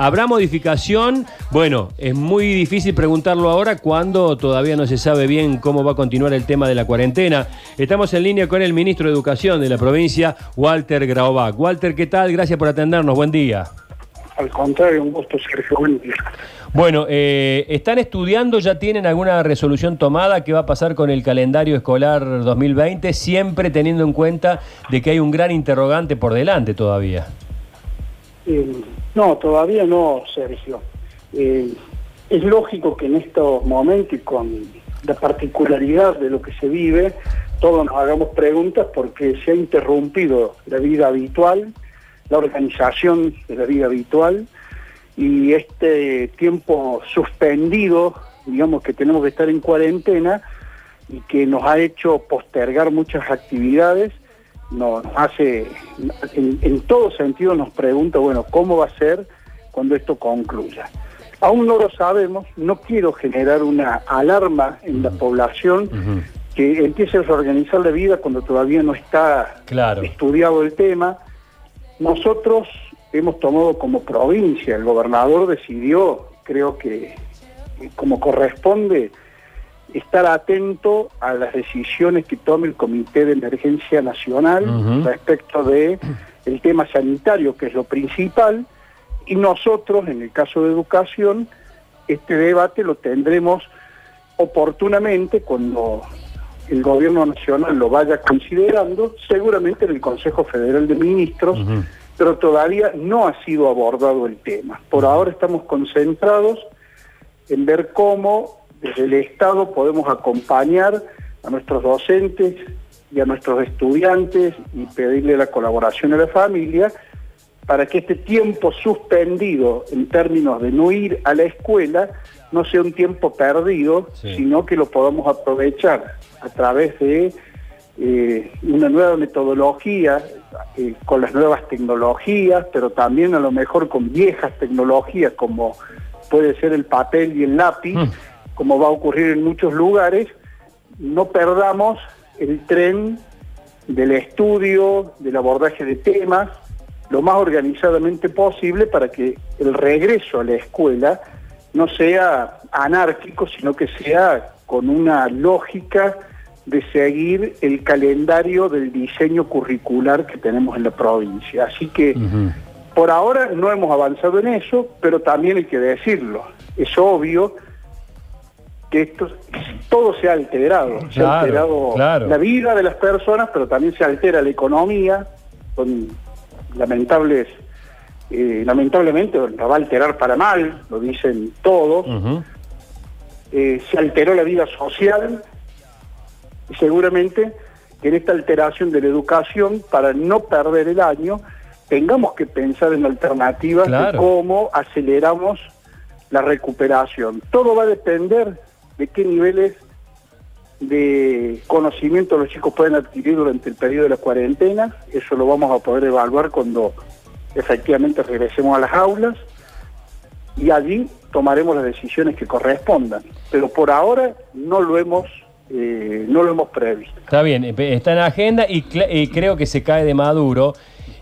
¿Habrá modificación? Bueno, es muy difícil preguntarlo ahora cuando todavía no se sabe bien cómo va a continuar el tema de la cuarentena. Estamos en línea con el ministro de Educación de la provincia, Walter Graubach. Walter, ¿qué tal? Gracias por atendernos. Buen día. Al contrario, un gusto, Sergio. Buen día. Bueno, eh, ¿están estudiando? ¿Ya tienen alguna resolución tomada? ¿Qué va a pasar con el calendario escolar 2020? Siempre teniendo en cuenta de que hay un gran interrogante por delante todavía. Eh, no, todavía no, Sergio. Eh, es lógico que en estos momentos y con la particularidad de lo que se vive, todos nos hagamos preguntas porque se ha interrumpido la vida habitual, la organización de la vida habitual, y este tiempo suspendido, digamos que tenemos que estar en cuarentena y que nos ha hecho postergar muchas actividades, nos hace, en, en todo sentido nos pregunta, bueno, ¿cómo va a ser cuando esto concluya? Aún no lo sabemos, no quiero generar una alarma en la población que empiece a reorganizar la vida cuando todavía no está Claro. estudiado el tema. Nosotros hemos tomado como provincia, el gobernador decidió, creo que como corresponde, estar atento a las decisiones que tome el Comité de Emergencia Nacional respecto de el tema sanitario, que es lo principal, y nosotros, en el caso de educación, este debate lo tendremos oportunamente cuando el gobierno nacional lo vaya considerando, seguramente en el Consejo Federal de Ministros, pero todavía no ha sido abordado el tema. Por ahora estamos concentrados en ver cómo desde el Estado podemos acompañar a nuestros docentes y a nuestros estudiantes y pedirle la colaboración a la familia para que este tiempo suspendido en términos de no ir a la escuela no sea un tiempo perdido, Sí. sino que lo podamos aprovechar a través de eh, una nueva metodología, eh, con las nuevas tecnologías, pero también a lo mejor con viejas tecnologías como puede ser el papel y el lápiz, Mm. Como va a ocurrir en muchos lugares, no perdamos el tren del estudio, del abordaje de temas, lo más organizadamente posible para que el regreso a la escuela no sea anárquico, sino que sea con una lógica de seguir el calendario del diseño curricular que tenemos en la provincia. Así que por ahora no hemos avanzado en eso, pero también hay que decirlo. Es obvio que esto todo se ha alterado. se ha alterado claro. la vida de las personas, pero también se altera la economía con lamentables, eh, lamentablemente la va a alterar para mal, lo dicen todos. Eh, se alteró la vida social y seguramente que en esta alteración de la educación, para no perder el año, tengamos que pensar en alternativas de Claro. cómo aceleramos la recuperación. Todo va a depender de qué niveles de conocimiento los chicos pueden adquirir durante el periodo de la cuarentena. Eso lo vamos a poder evaluar cuando efectivamente regresemos a las aulas y allí tomaremos las decisiones que correspondan. Pero por ahora no lo hemos, eh, no lo hemos previsto. Está bien, eh, está en agenda y, cl- y creo que se cae de maduro.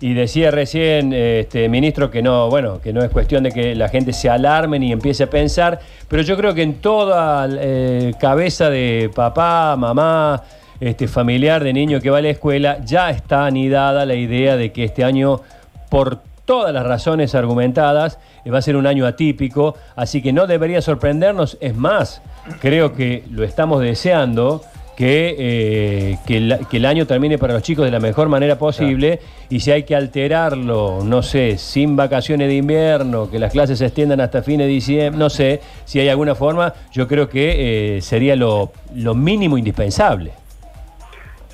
Y decía recién, este ministro, que no, bueno, que no es cuestión de que la gente se alarme ni empiece a pensar, pero yo creo que en toda eh, cabeza de papá, mamá, este familiar de niño que va a la escuela, ya está anidada la idea de que este año, por todas las razones argumentadas, va a ser un año atípico, así que no debería sorprendernos. Es más, creo que lo estamos deseando. Que, eh, que, el, que el año termine para los chicos de la mejor manera posible y si hay que alterarlo, no sé, sin vacaciones de invierno, que las clases se extiendan hasta fines de diciembre, no sé, si hay alguna forma, yo creo que eh, sería lo, lo mínimo indispensable.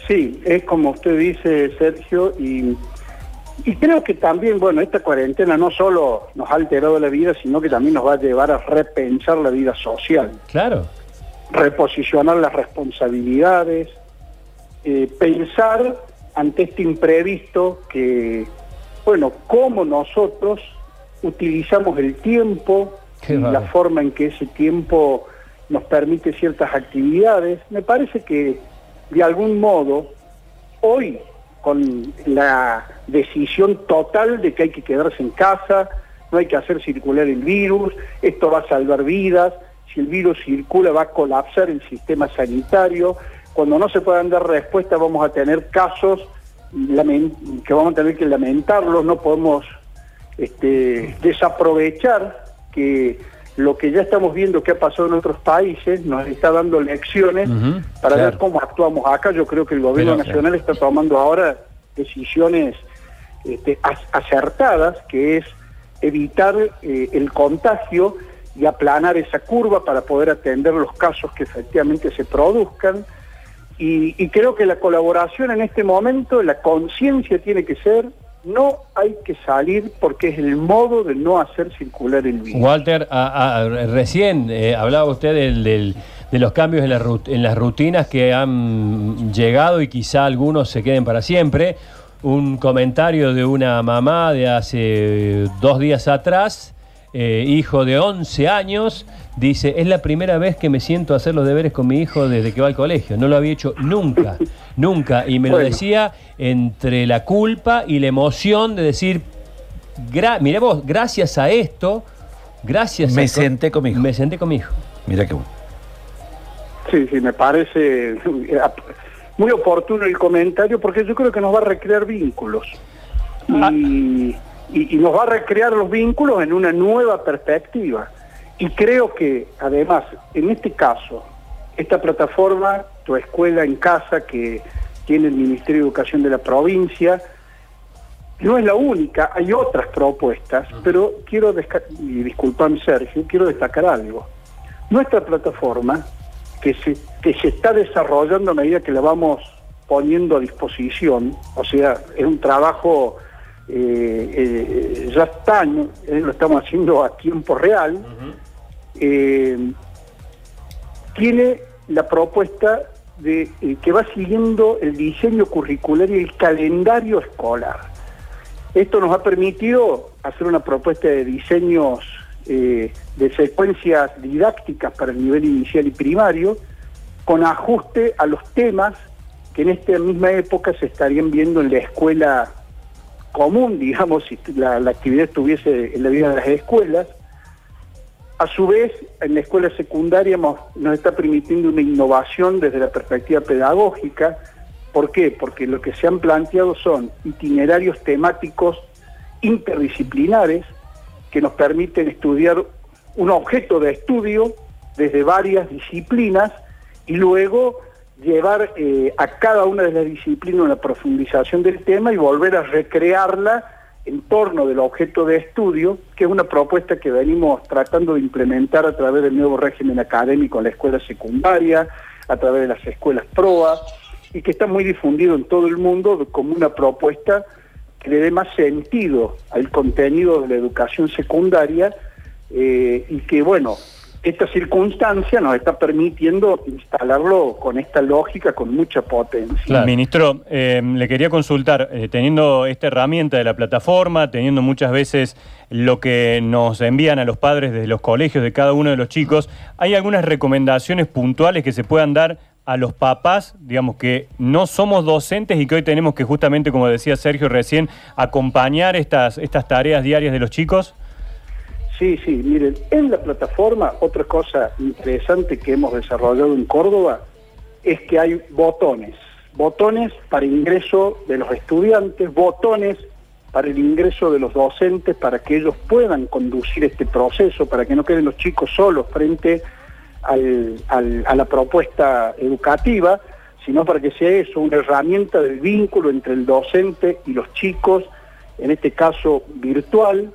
Sí, es como usted dice, Sergio, y, y creo que también, bueno, esta cuarentena no solo nos ha alterado la vida, sino que también nos va a llevar a repensar la vida social, Claro. Reposicionar las responsabilidades, eh, pensar ante este imprevisto que, bueno, cómo nosotros utilizamos el tiempo Qué y la forma en que ese tiempo nos permite ciertas actividades. Me parece que de algún modo hoy con la decisión total de que hay que quedarse en casa, no hay que hacer circular el virus, esto va a salvar vidas, si el virus circula va a colapsar el sistema sanitario, cuando no se puedan dar respuestas vamos a tener casos que vamos a tener que lamentarlos, no podemos este, desaprovechar que lo que ya estamos viendo que ha pasado en otros países nos está dando lecciones para ver cómo actuamos acá. Yo creo que el gobierno nacional está tomando ahora decisiones este, acertadas, que es evitar eh, el contagio y aplanar esa curva para poder atender los casos que efectivamente se produzcan. Y, creo que la colaboración en este momento, la conciencia tiene que ser, no hay que salir porque es el modo de no hacer circular el virus. Walter, recién eh, hablaba usted del, de los cambios en, en las rutinas que han llegado y quizá algunos se queden para siempre. Un comentario de una mamá de hace dos días atrás eh, hijo de 11 años, dice, es la primera vez que me siento a hacer los deberes con mi hijo desde que va al colegio. No lo había hecho nunca, nunca. Y me lo decía entre la culpa y la emoción de decir, mire vos, gracias a esto, gracias me senté con mi hijo. Me senté con mi hijo. Mira qué bueno. Sí, sí, me parece muy oportuno el comentario porque yo creo que nos va a recrear vínculos. Ah. Y y, nos va a recrear los vínculos en una nueva perspectiva. Y creo que, además, en este caso, esta plataforma, Tu Escuela en Casa, que tiene el Ministerio de Educación de la provincia, no es la única, hay otras propuestas, pero quiero, y disculpame Sergio, quiero destacar algo. Nuestra plataforma, que se, que se está desarrollando a medida que la vamos poniendo a disposición, o sea, es un trabajo eh, eh, ya está, eh, lo estamos haciendo a tiempo real, tiene la propuesta de que va siguiendo el diseño curricular y el calendario escolar. Esto nos ha permitido hacer una propuesta de diseños de secuencias didácticas para el nivel inicial y primario, con ajuste a los temas que en esta misma época se estarían viendo en la escuela común, digamos, si la, actividad estuviese en la vida de las escuelas. A su vez, en la escuela secundaria nos, está permitiendo una innovación desde la perspectiva pedagógica. ¿Por qué? Porque lo que se han planteado son itinerarios temáticos interdisciplinares que nos permiten estudiar un objeto de estudio desde varias disciplinas y luego llevar eh, a cada una de las disciplinas una profundización del tema y volver a recrearla en torno del objeto de estudio, que es una propuesta que venimos tratando de implementar a través del nuevo régimen académico en la escuela secundaria, a través de las escuelas PROA, y que está muy difundido en todo el mundo como una propuesta que le dé más sentido al contenido de la educación secundaria eh, y que, bueno, esta circunstancia nos está permitiendo instalarlo con esta lógica, con mucha potencia. Ministro, eh, le quería consultar, eh, teniendo esta herramienta de la plataforma, teniendo muchas veces lo que nos envían a los padres desde los colegios de cada uno de los chicos, ¿hay algunas recomendaciones puntuales que se puedan dar a los papás, digamos que no somos docentes y que hoy tenemos que justamente, como decía Sergio recién, acompañar estas, estas tareas diarias de los chicos? Sí, sí, miren, en la plataforma otra cosa interesante que hemos desarrollado en Córdoba es que hay botones, botones para ingreso de los estudiantes, botones para el ingreso de los docentes, para que ellos puedan conducir este proceso, para que no queden los chicos solos frente a la propuesta educativa, sino para que sea eso, una herramienta del vínculo entre el docente y los chicos, en este caso virtual,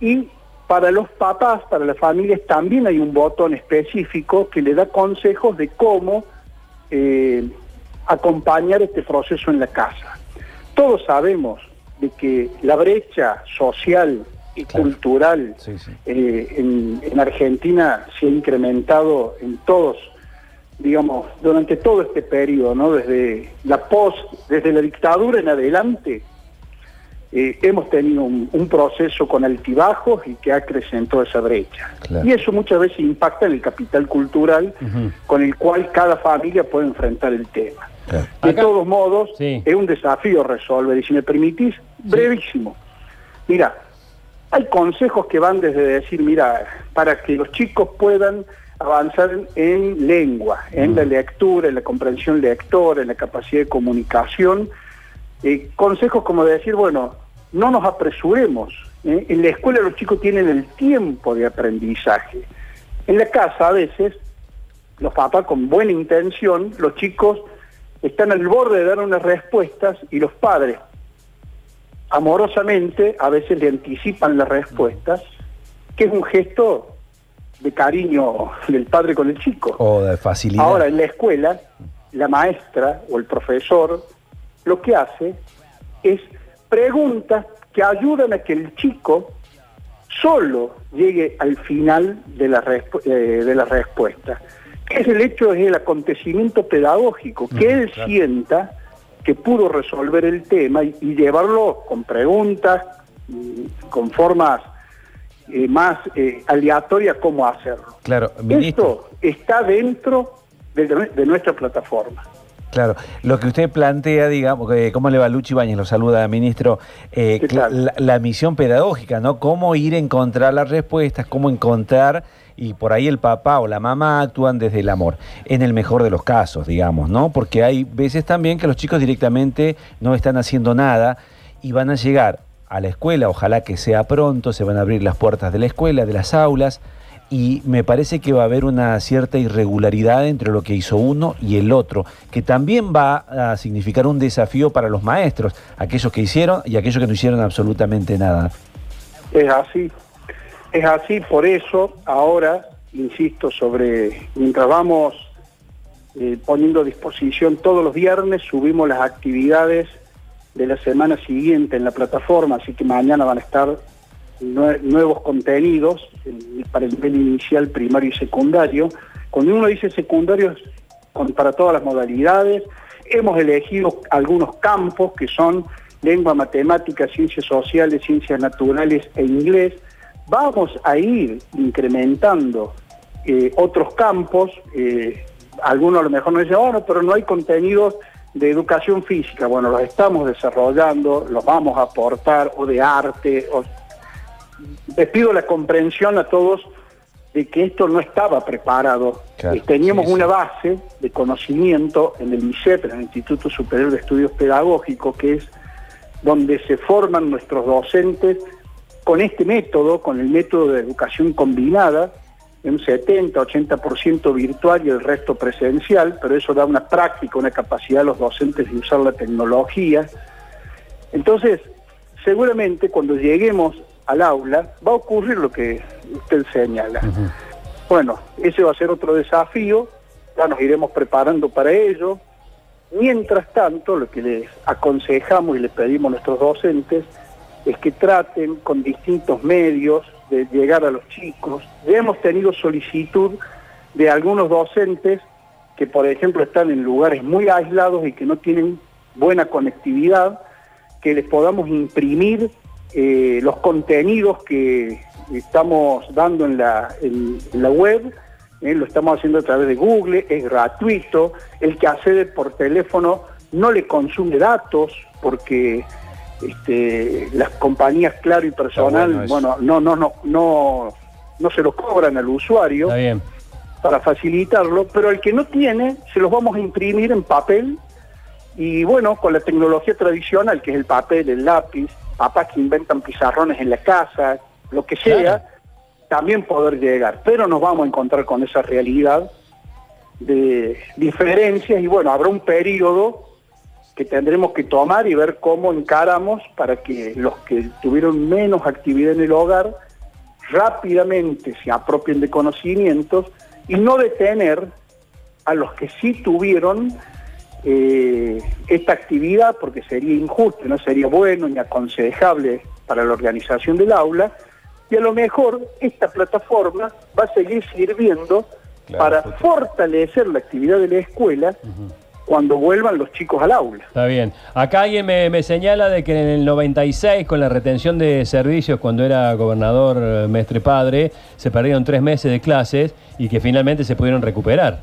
y para los papás, para las familias, también hay un botón específico que le da consejos de cómo eh, acompañar este proceso en la casa. Todos sabemos de que la brecha social y cultural eh, en, Argentina se ha incrementado en todos, digamos, durante todo este periodo, ¿no? Desde la post, desde la dictadura en adelante, eh, hemos tenido un, proceso con altibajos y que ha acrecentado esa brecha. Y eso muchas veces impacta en el capital cultural con el cual cada familia puede enfrentar el tema. De todos modos, es un desafío resolver. Y si me permitís, brevísimo. Mira, Hay consejos que van desde decir, mira, para que los chicos puedan avanzar en lengua, en la lectura, en la comprensión lectora, en la capacidad de comunicación, eh, consejos como decir, bueno, no nos apresuremos. ¿eh? En la escuela los chicos tienen el tiempo de aprendizaje. En la casa a veces, los papás con buena intención, los chicos están al borde de dar unas respuestas y los padres amorosamente a veces le anticipan las respuestas, que es un gesto de cariño del padre con el chico. O de facilidad. Ahora, en la escuela, la maestra o el profesor lo que hace es preguntas que ayudan a que el chico solo llegue al final de la, eh, de la respuesta. Es el hecho, es el acontecimiento pedagógico, que él sienta que pudo resolver el tema y, llevarlo con preguntas, mm, con formas eh, más eh, aleatorias cómo hacerlo. Claro, Esto está dentro de nuestra plataforma. Claro, lo que usted plantea, digamos, ¿cómo le va Luchi Bañez? Lo saluda, ministro. Eh, la, misión pedagógica, ¿no? Cómo ir a encontrar las respuestas, cómo encontrar, y por ahí el papá o la mamá actúan desde el amor, en el mejor de los casos, digamos, ¿no? Porque hay veces también que los chicos directamente no están haciendo nada y van a llegar a la escuela, ojalá que sea pronto, se van a abrir las puertas de la escuela, de las aulas y me parece que va a haber una cierta irregularidad entre lo que hizo uno y el otro, que también va a significar un desafío para los maestros, aquellos que hicieron y aquellos que no hicieron absolutamente nada. Es así, es así, por eso ahora, insisto, sobre, mientras vamos eh, poniendo a disposición todos los viernes, subimos las actividades de la semana siguiente en la plataforma, así que mañana van a estar nuevos contenidos para el nivel inicial, primario y secundario. Cuando uno dice secundario es para todas las modalidades. Hemos elegido algunos campos que son lengua, matemática, ciencias sociales, ciencias naturales e inglés. Vamos a ir incrementando eh, otros campos. Eh, algunos a lo mejor no dicen, bueno, pero no hay contenidos de educación física. Bueno, los estamos desarrollando, los vamos a aportar, o de arte, o les pido la comprensión a todos de que esto no estaba preparado. Teníamos una base de conocimiento en el ICEP, en el Instituto Superior de Estudios Pedagógicos, que es donde se forman nuestros docentes con este método, con el método de educación combinada, un 70-80% virtual y el resto presencial, pero eso da una práctica, una capacidad a los docentes de usar la tecnología. Entonces, seguramente cuando lleguemos al aula, va a ocurrir lo que usted señala. Bueno, ese va a ser otro desafío, ya nos iremos preparando para ello. Mientras tanto, lo que les aconsejamos y les pedimos a nuestros docentes es que traten con distintos medios de llegar a los chicos. Ya hemos tenido solicitud de algunos docentes que, por ejemplo, están en lugares muy aislados y que no tienen buena conectividad, que les podamos imprimir eh, los contenidos que estamos dando en la, la web, eh, lo estamos haciendo a través de Google, es gratuito, el que accede por teléfono no le consume datos porque este, las compañías Claro y Personal, bueno, no, no, no, no, no se lo cobran al usuario para facilitarlo, pero el que no tiene se los vamos a imprimir en papel y bueno, con la tecnología tradicional que es el papel, el lápiz, papás que inventan pizarrones en la casa, lo que sea, también poder llegar. Pero nos vamos a encontrar con esa realidad de diferencias y bueno, habrá un periodo que tendremos que tomar y ver cómo encaramos para que los que tuvieron menos actividad en el hogar rápidamente se apropien de conocimientos y no detener a los que sí tuvieron eh, esta actividad porque sería injusto, no sería bueno ni aconsejable para la organización del aula y a lo mejor esta plataforma va a seguir sirviendo para fortalecer la actividad de la escuela cuando vuelvan los chicos al aula. Está bien. Acá alguien me, señala de que en el 96, con la retención de servicios, cuando era gobernador eh, Mestre Padre, se perdieron tres meses de clases y que finalmente se pudieron recuperar.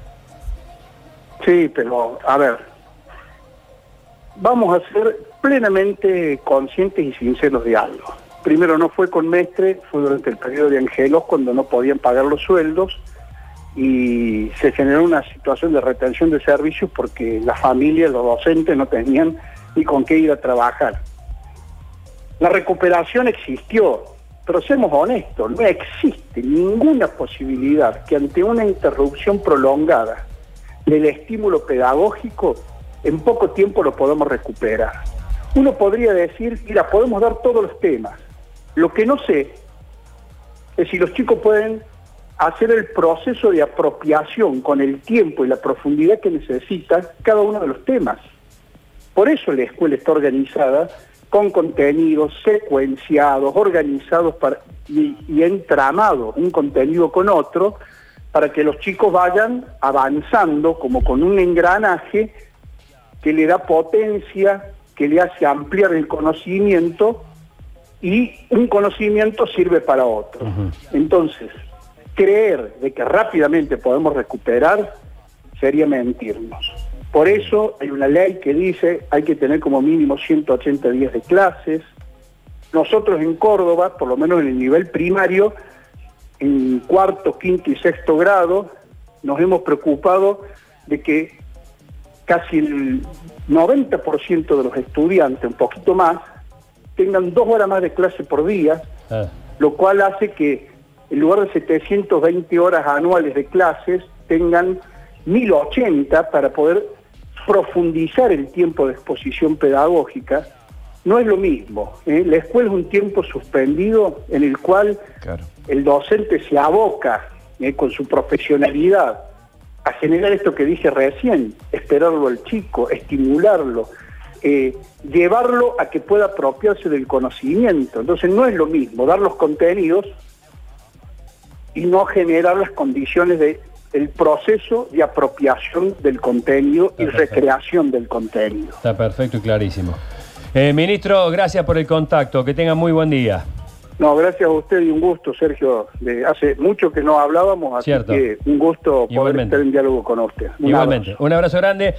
Sí, pero a ver, vamos a ser plenamente conscientes y sinceros de algo. primero no fue con Mestre, fue durante el periodo de Angelos cuando no podían pagar los sueldos y se generó una situación de retención de servicios porque las familias, los docentes no tenían ni con qué ir a trabajar. La recuperación existió, pero seamos honestos, no existe ninguna posibilidad que ante una interrupción prolongada del estímulo pedagógico, en poco tiempo lo podamos recuperar. Uno podría decir, mira, podemos dar todos los temas. Lo que no sé es si los chicos pueden hacer el proceso de apropiación con el tiempo y la profundidad que necesitan cada uno de los temas. Por eso la escuela está organizada con contenidos secuenciados, organizados para, y, y entramados un contenido con otro, para que los chicos vayan avanzando como con un engranaje que le da potencia, que le hace ampliar el conocimiento y un conocimiento sirve para otro. Entonces, creer de que rápidamente podemos recuperar sería mentirnos. Por eso hay una ley que dice hay que tener como mínimo 180 días de clases. Nosotros en Córdoba, por lo menos en el nivel primario, en cuarto, quinto y sexto grado, nos hemos preocupado de que casi el 90% de los estudiantes, un poquito más, tengan dos horas más de clase por día, ah. lo cual hace que en lugar de 720 horas anuales de clases, tengan 1080 para poder profundizar el tiempo de exposición pedagógica, no es lo mismo. ¿eh? La escuela es un tiempo suspendido en el cual el docente se aboca ¿eh? con su profesionalidad a generar esto que dije recién, esperarlo al chico, estimularlo, eh, llevarlo a que pueda apropiarse del conocimiento. Entonces no es lo mismo dar los contenidos y no generar las condiciones de el proceso de apropiación del contenido y recreación del contenido. Está perfecto y clarísimo. Eh, ministro, gracias por el contacto. Que tenga muy buen día. No, gracias a usted y un gusto, Sergio. De hace mucho que no hablábamos, así que un gusto poder estar en diálogo con usted. Igualmente. Un abrazo grande.